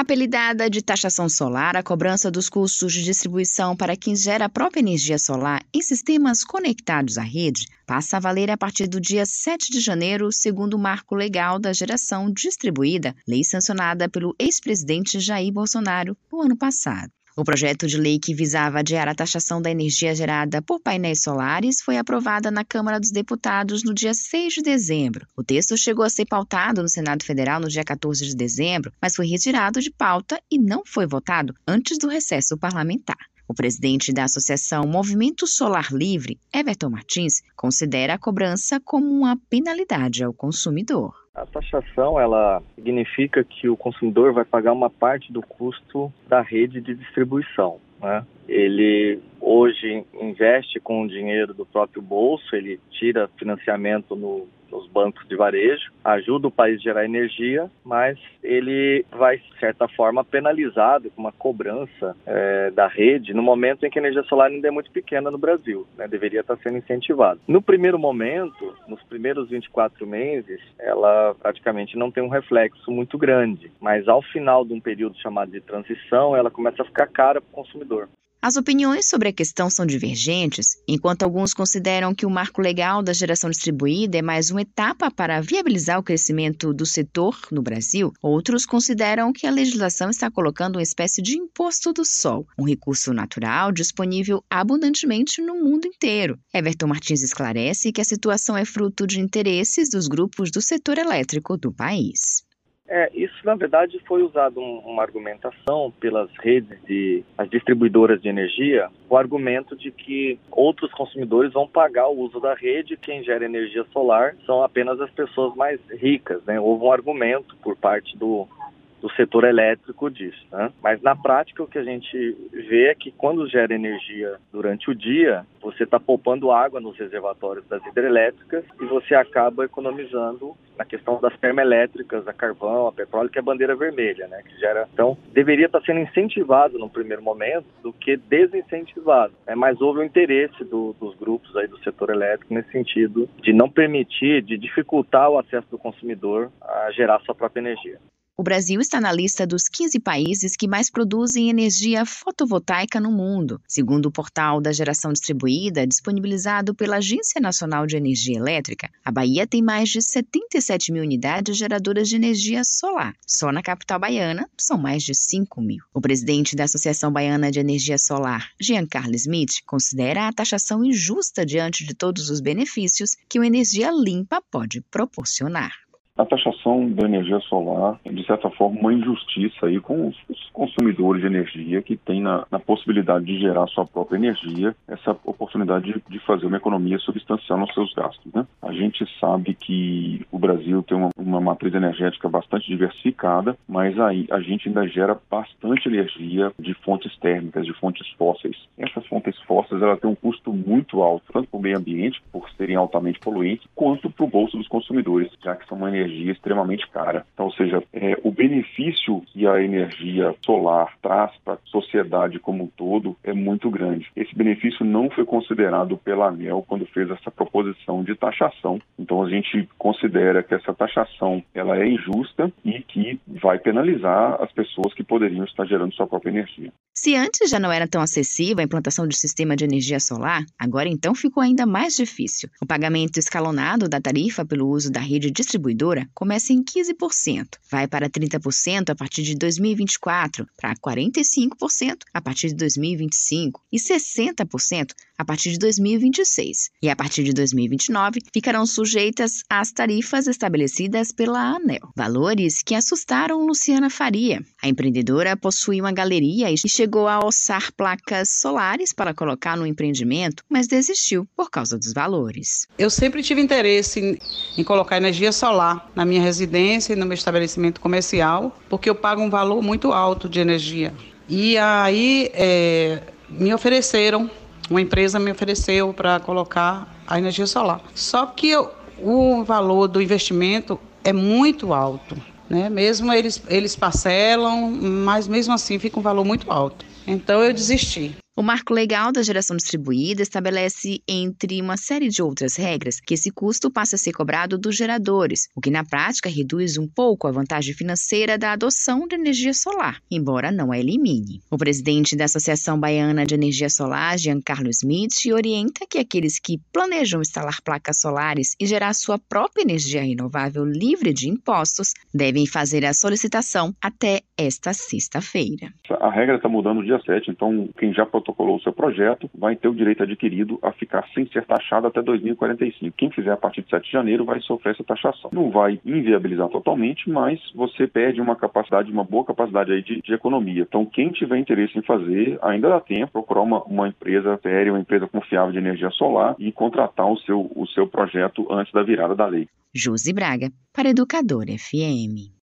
Apelidada de taxação solar, a cobrança dos custos de distribuição para quem gera a própria energia solar em sistemas conectados à rede passa a valer a partir do dia 7 de janeiro, segundo o marco legal da geração distribuída, lei sancionada pelo ex-presidente Jair Bolsonaro no ano passado. O projeto de lei que visava adiar a taxação da energia gerada por painéis solares foi aprovada na Câmara dos Deputados no dia 6 de dezembro. O texto chegou a ser pautado no Senado Federal no dia 14 de dezembro, mas foi retirado de pauta e não foi votado antes do recesso parlamentar. O presidente da Associação Movimento Solar Livre, Everton Martins, considera a cobrança como uma penalidade ao consumidor. A taxação ela significa que o consumidor vai pagar uma parte do custo da rede de distribuição. Né? Ele hoje investe com o dinheiro do próprio bolso, ele tira financiamento no nos bancos de varejo, ajuda o país a gerar energia, mas ele vai, de certa forma, penalizado com uma cobrança é, da rede no momento em que a energia solar ainda é muito pequena no Brasil, né? deveria estar sendo incentivado. No primeiro momento, nos primeiros 24 meses, ela praticamente não tem um reflexo muito grande, mas ao final de um período chamado de transição, ela começa a ficar cara para o consumidor. As opiniões sobre a questão são divergentes, enquanto alguns consideram que o marco legal da geração distribuída é mais uma etapa para viabilizar o crescimento do setor no Brasil, outros consideram que a legislação está colocando uma espécie de imposto do sol, um recurso natural disponível abundantemente no mundo inteiro. Everton Martins esclarece que a situação é fruto de interesses dos grupos do setor elétrico do país. É, isso na verdade foi usado um, uma argumentação pelas redes de as distribuidoras de energia, o argumento de que outros consumidores vão pagar o uso da rede, quem gera energia solar são apenas as pessoas mais ricas, né? Houve um argumento por parte do do setor elétrico disso. Né? Mas na prática o que a gente vê é que quando gera energia durante o dia, você está poupando água nos reservatórios das hidrelétricas e você acaba economizando na questão das termoelétricas, a carvão, a petróleo, que é a bandeira vermelha, né? Que gera. Então, deveria estar tá sendo incentivado no primeiro momento do que desincentivado. Né? Mas houve o um interesse do, dos grupos aí do setor elétrico nesse sentido de não permitir, de dificultar o acesso do consumidor a gerar sua própria energia. O Brasil está na lista dos 15 países que mais produzem energia fotovoltaica no mundo, segundo o portal da geração distribuída disponibilizado pela Agência Nacional de Energia Elétrica. A Bahia tem mais de 77 mil unidades geradoras de energia solar. Só na capital baiana são mais de 5 mil. O presidente da Associação Baiana de Energia Solar, Giancarlo Smith, considera a taxação injusta diante de todos os benefícios que uma energia limpa pode proporcionar. A taxação da energia solar é, de certa forma, uma injustiça aí com os, consumidores de energia que têm na, na, possibilidade de gerar sua própria energia, essa oportunidade de, de, fazer uma economia substancial nos seus gastos. Né? A gente sabe que o Brasil tem uma, uma matriz energética bastante diversificada, mas aí a gente ainda gera bastante energia de fontes térmicas, de fontes fósseis. Essas fontes fósseis ela têm um custo muito alto, tanto para o meio ambiente, por serem altamente poluentes, quanto para o bolso dos consumidores, já que são uma energia energia extremamente cara. Então, ou seja, é, o benefício que a energia solar traz para a sociedade como um todo é muito grande. Esse benefício não foi considerado pela ANEL quando fez essa proposição de taxação. Então, a gente considera que essa taxação ela é injusta e que vai penalizar as pessoas que poderiam estar gerando sua própria energia. Se antes já não era tão acessível a implantação de sistema de energia solar, agora então ficou ainda mais difícil. O pagamento escalonado da tarifa pelo uso da rede distribuidora começa em 15%, vai para 30% a partir de 2024, para 45% a partir de 2025 e 60% a partir de 2026. E a partir de 2029 ficarão sujeitas às tarifas estabelecidas pela ANEL. Valores que assustaram Luciana Faria. A empreendedora possui uma galeria e chegou a ossar placas solares para colocar no empreendimento, mas desistiu por causa dos valores. Eu sempre tive interesse em, em colocar energia solar na minha residência e no meu estabelecimento comercial, porque eu pago um valor muito alto de energia. E aí é, me ofereceram, uma empresa me ofereceu para colocar a energia solar. Só que eu, o valor do investimento é muito alto. Né? Mesmo eles, eles parcelam, mas mesmo assim fica um valor muito alto. Então eu desisti. O marco legal da geração distribuída estabelece, entre uma série de outras regras, que esse custo passa a ser cobrado dos geradores, o que na prática reduz um pouco a vantagem financeira da adoção de energia solar, embora não a elimine. O presidente da Associação Baiana de Energia Solar, Giancarlo Smith, orienta que aqueles que planejam instalar placas solares e gerar sua própria energia renovável livre de impostos devem fazer a solicitação até esta sexta-feira. A regra está mudando no dia 7, então quem já protocolou o seu projeto vai ter o direito adquirido a ficar sem ser taxado até 2045. Quem fizer a partir de 7 de janeiro vai sofrer essa taxação. Não vai inviabilizar totalmente, mas você perde uma capacidade, uma boa capacidade aí de, de economia. Então, quem tiver interesse em fazer, ainda dá tempo, procurar uma, uma empresa séria, uma empresa confiável de energia solar e contratar o seu, o seu projeto antes da virada da lei. Josi Braga, para Educador FM.